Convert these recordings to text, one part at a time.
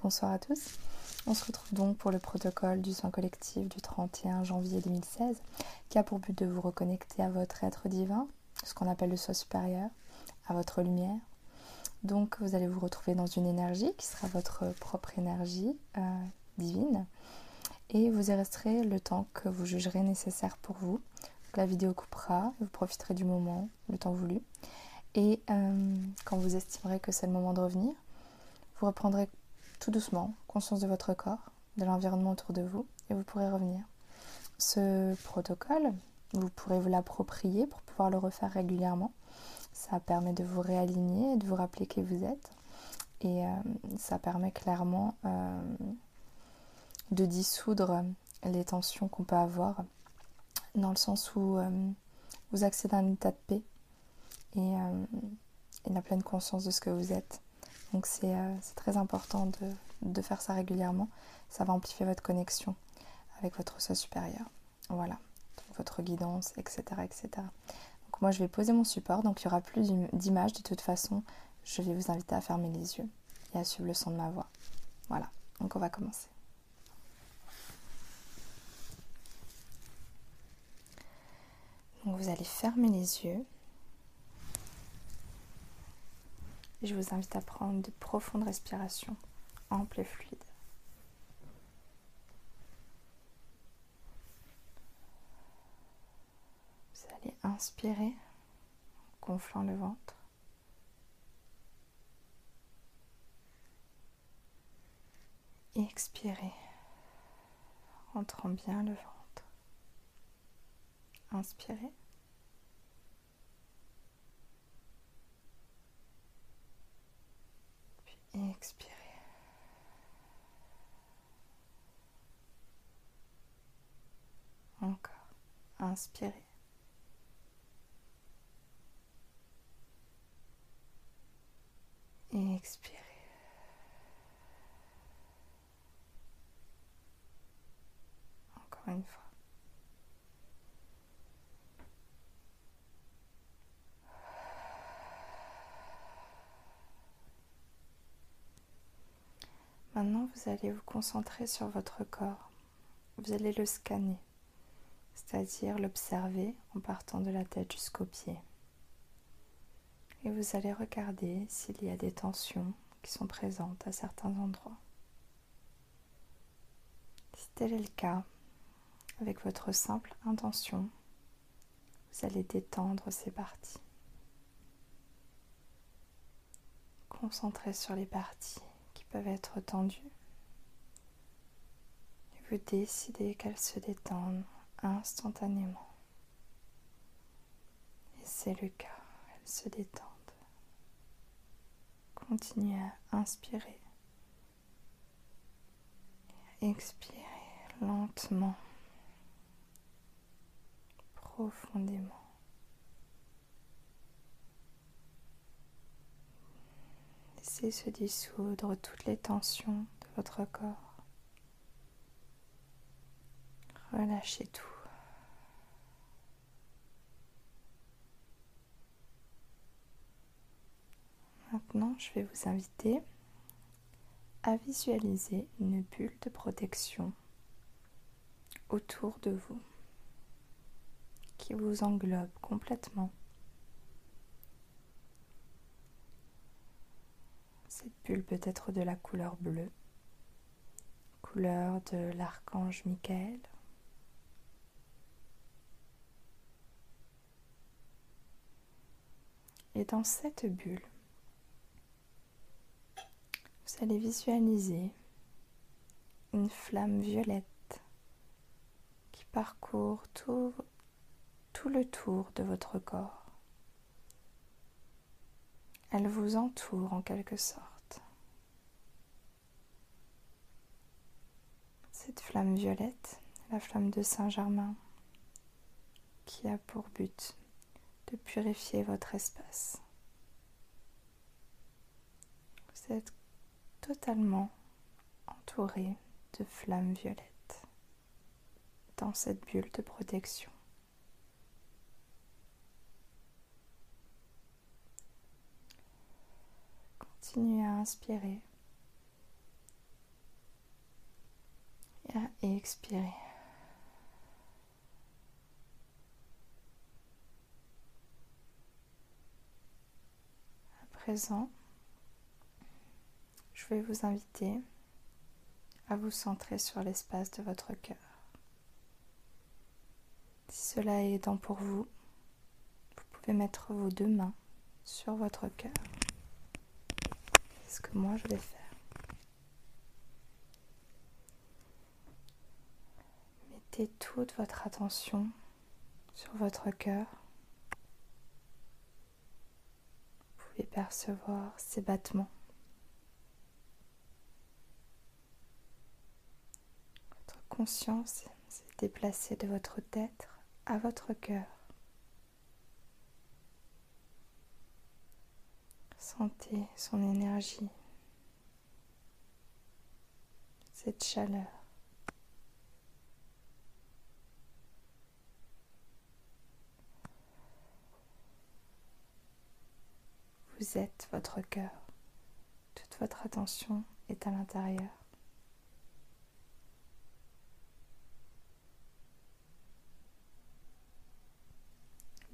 Bonsoir à tous. On se retrouve donc pour le protocole du soin collectif du 31 janvier 2016 qui a pour but de vous reconnecter à votre être divin, ce qu'on appelle le soi supérieur, à votre lumière. Donc vous allez vous retrouver dans une énergie qui sera votre propre énergie euh, divine et vous y resterez le temps que vous jugerez nécessaire pour vous. la vidéo coupera, vous profiterez du moment, le temps voulu. Et euh, quand vous estimerez que c'est le moment de revenir, vous reprendrez tout doucement conscience de votre corps, de l'environnement autour de vous, et vous pourrez revenir. Ce protocole, vous pourrez vous l'approprier pour pouvoir le refaire régulièrement. Ça permet de vous réaligner et de vous rappeler qui vous êtes. Et euh, ça permet clairement euh, de dissoudre les tensions qu'on peut avoir, dans le sens où euh, vous accédez à un état de paix et, et la pleine conscience de ce que vous êtes. Donc euh, c'est très important de, faire ça régulièrement. Ça va amplifier votre connexion avec votre soi supérieur. Voilà, votre guidance, etc., etc. Donc moi je vais poser mon support, donc il n'y aura plus d'images de toute façon. Je vais vous inviter à fermer les yeux et à suivre le son de ma voix. Voilà, donc on va commencer. Donc vous allez fermer les yeux. Je vous invite à prendre de profondes respirations, amples et fluides. Vous allez inspirer en gonflant le ventre. Et expirer en rentrant bien le ventre. Inspirez. Expirez. Encore. Inspirez. Et expirez. Encore une fois. Maintenant, vous allez vous concentrer sur votre corps. Vous allez le scanner, c'est-à-dire l'observer en partant de la tête jusqu'aux pieds. Et vous allez regarder s'il y a des tensions qui sont présentes à certains endroits. Si tel est le cas, avec votre simple intention, vous allez détendre ces parties. Concentrez sur les parties peuvent être tendues. Et vous décidez qu'elles se détendent instantanément. Et c'est le cas, elles se détendent. Continuez à inspirer. Expirez lentement, profondément. Se dissoudre toutes les tensions de votre corps. Relâchez tout. Maintenant, je vais vous inviter à visualiser une bulle de protection autour de vous qui vous englobe complètement. Cette bulle peut être de la couleur bleue, couleur de l'archange Michael. Et dans cette bulle, vous allez visualiser une flamme violette qui parcourt tout, tout le tour de votre corps. Elle vous entoure en quelque sorte. Flamme violette, la flamme de Saint-Germain, qui a pour but de purifier votre espace. Vous êtes totalement entouré de flammes violettes dans cette bulle de protection. Continuez à inspirer Bien, et expirez. À présent, je vais vous inviter à vous centrer sur l'espace de votre cœur. Si cela est aidant pour vous, vous pouvez mettre vos deux mains sur votre cœur. C'est ce que moi je vais faire. Toute votre attention sur votre cœur. Vous pouvez percevoir ses battements. Votre conscience s'est déplacée de votre tête à votre cœur. Sentez son énergie, cette chaleur. Vous êtes votre cœur. Toute votre attention est à l'intérieur.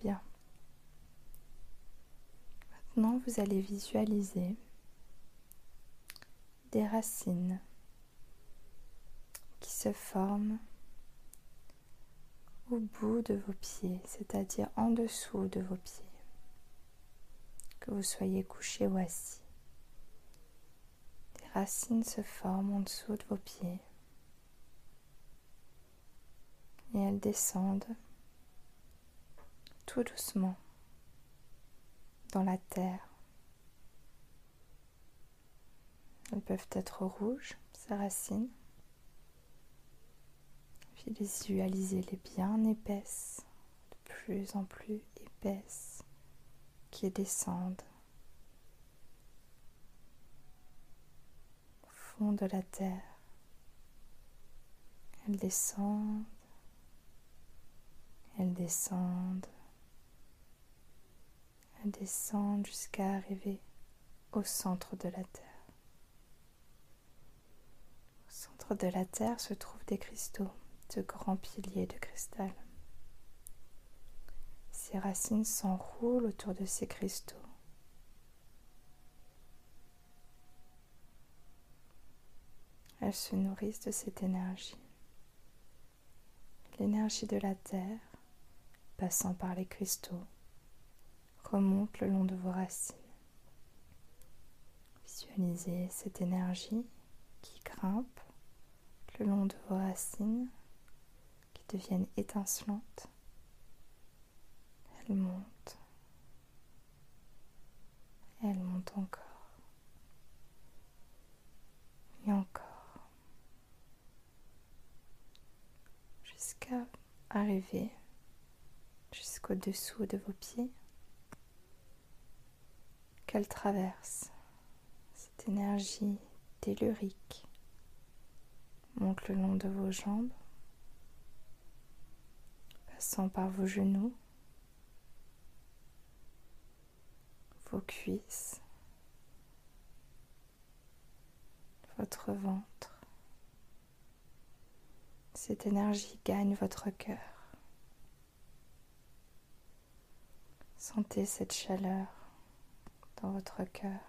Bien. Maintenant, vous allez visualiser des racines qui se forment au bout de vos pieds, c'est-à-dire en dessous de vos pieds, vous soyez couché ou assis. Des racines se forment en dessous de vos pieds et elles descendent tout doucement dans la terre. Elles peuvent être rouges, ces racines. Visualisez-les bien épaisses, de plus en plus épaisses, qui descendent au fond de la terre. Elles descendent, elles descendent, descendre jusqu'à arriver au centre de la Terre. Au centre de la Terre se trouvent des cristaux, de grands piliers de cristal. Ces racines s'enroulent autour de ces cristaux. Elles se nourrissent de cette énergie. L'énergie de la Terre, passant par les cristaux, remonte le long de vos racines. Visualisez cette énergie qui grimpe le long de vos racines, qui deviennent étincelantes. Elle monte. Elle monte encore. Et encore. Jusqu'à arriver jusqu'au dessous de vos pieds qu'elle traverse. Cette énergie tellurique monte le long de vos jambes, passant par vos genoux, vos cuisses, votre ventre. Cette énergie gagne votre cœur. Sentez cette chaleur dans votre cœur.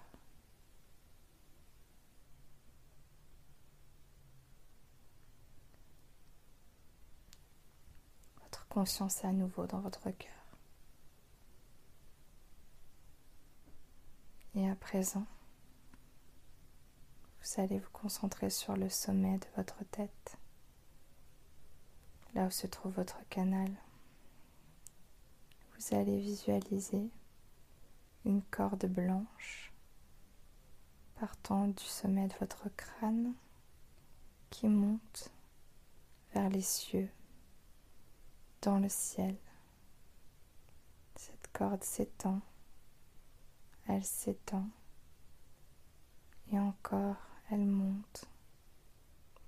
Votre conscience est à nouveau dans votre cœur. Et à présent, vous allez vous concentrer sur le sommet de votre tête, là où se trouve votre canal. Vous allez visualiser une corde blanche partant du sommet de votre crâne qui monte vers les cieux, dans le ciel. Cette corde s'étend, elle s'étend et encore elle monte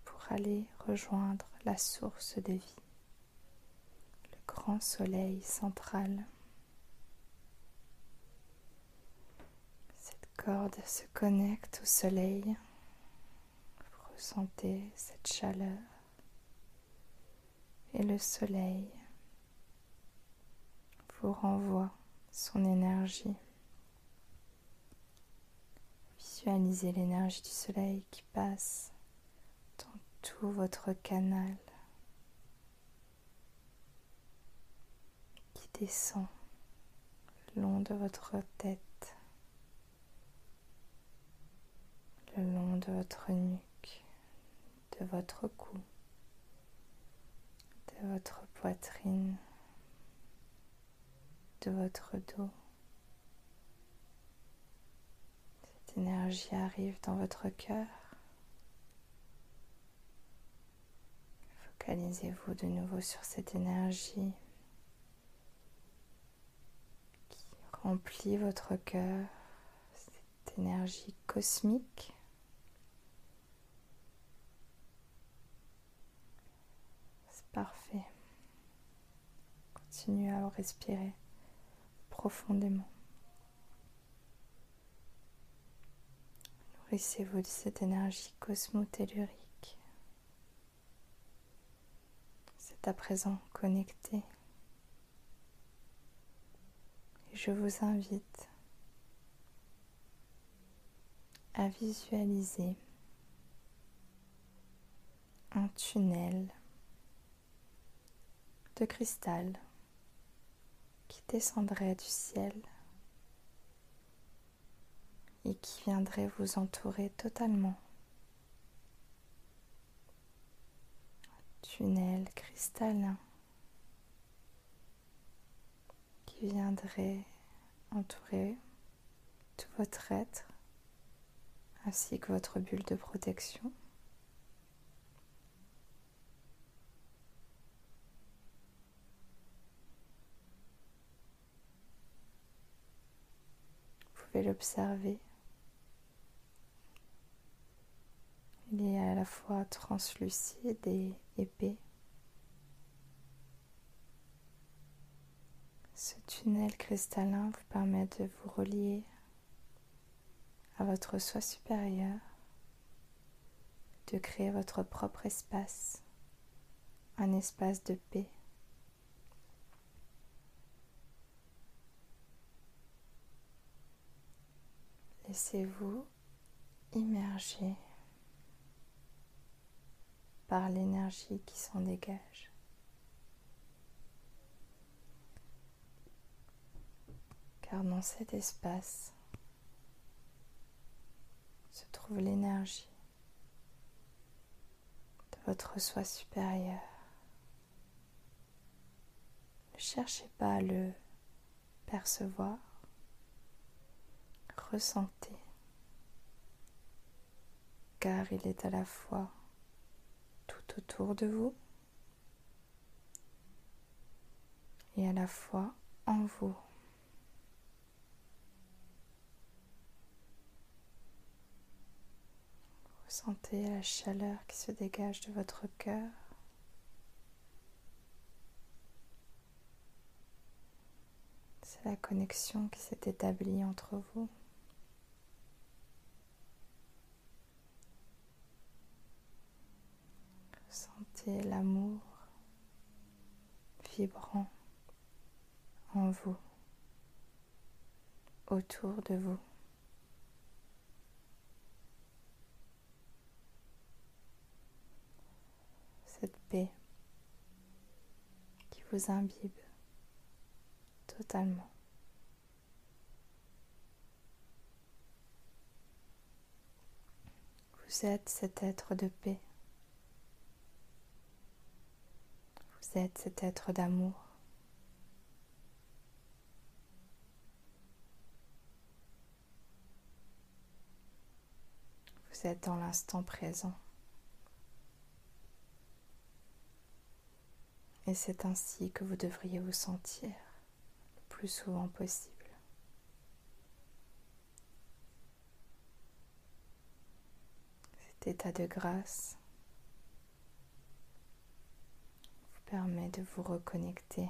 pour aller rejoindre la source de vie, le grand soleil central. corde se connecte au soleil. Vous ressentez cette chaleur. Et le soleil vous renvoie son énergie. Visualisez l'énergie du soleil qui passe dans tout votre canal, qui descend le long de votre tête, le long de votre nuque, de votre cou, de votre poitrine, de votre dos. Énergie arrive dans votre cœur. Focalisez-vous de nouveau sur cette énergie qui remplit votre cœur, cette énergie cosmique. C'est parfait. Continuez à respirer profondément. Nourrissez-vous de cette énergie cosmotellurique. C'est à présent connecté. Et je vous invite à visualiser un tunnel de cristal qui descendrait du ciel et qui viendrait vous entourer totalement. Un tunnel cristallin qui viendrait entourer tout votre être ainsi que votre bulle de protection. Vous pouvez l'observer Il est à la fois translucide et épais. Ce tunnel cristallin vous permet de vous relier à votre soi supérieur, de créer votre propre espace, un espace de paix. Laissez-vous immerger par l'énergie qui s'en dégage. Car dans cet espace se trouve l'énergie de votre soi supérieur. Ne cherchez pas à le percevoir, ressentez, car il est à la fois autour de vous et à la fois en vous. Ressentez la chaleur qui se dégage de votre cœur. C'est la connexion qui s'est établie entre vous. Sentez l'amour vibrant en vous, autour de vous. Cette paix qui vous imbibe totalement. Vous êtes cet être de paix. Vous êtes cet être d'amour. Vous êtes dans l'instant présent. Et c'est ainsi que vous devriez vous sentir le plus souvent possible. Cet état de grâce permet de vous reconnecter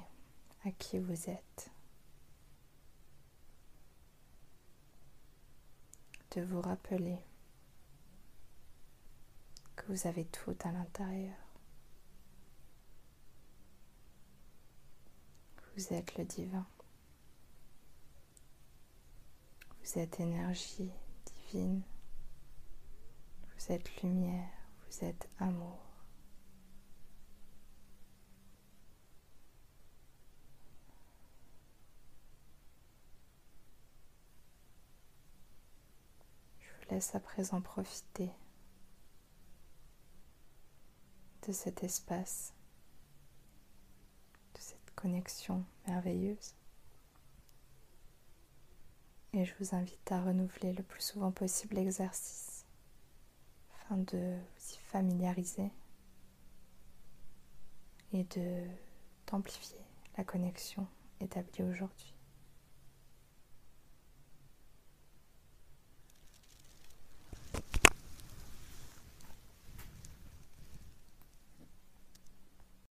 à qui vous êtes, de vous rappeler que vous avez tout à l'intérieur, Vous êtes le divin. Vous êtes énergie divine. Vous êtes lumière. Vous êtes amour. Je vous laisse à présent profiter de cet espace, de cette connexion merveilleuse. Et je vous invite à renouveler le plus souvent possible l'exercice afin de vous y familiariser et d'amplifier la connexion établie aujourd'hui.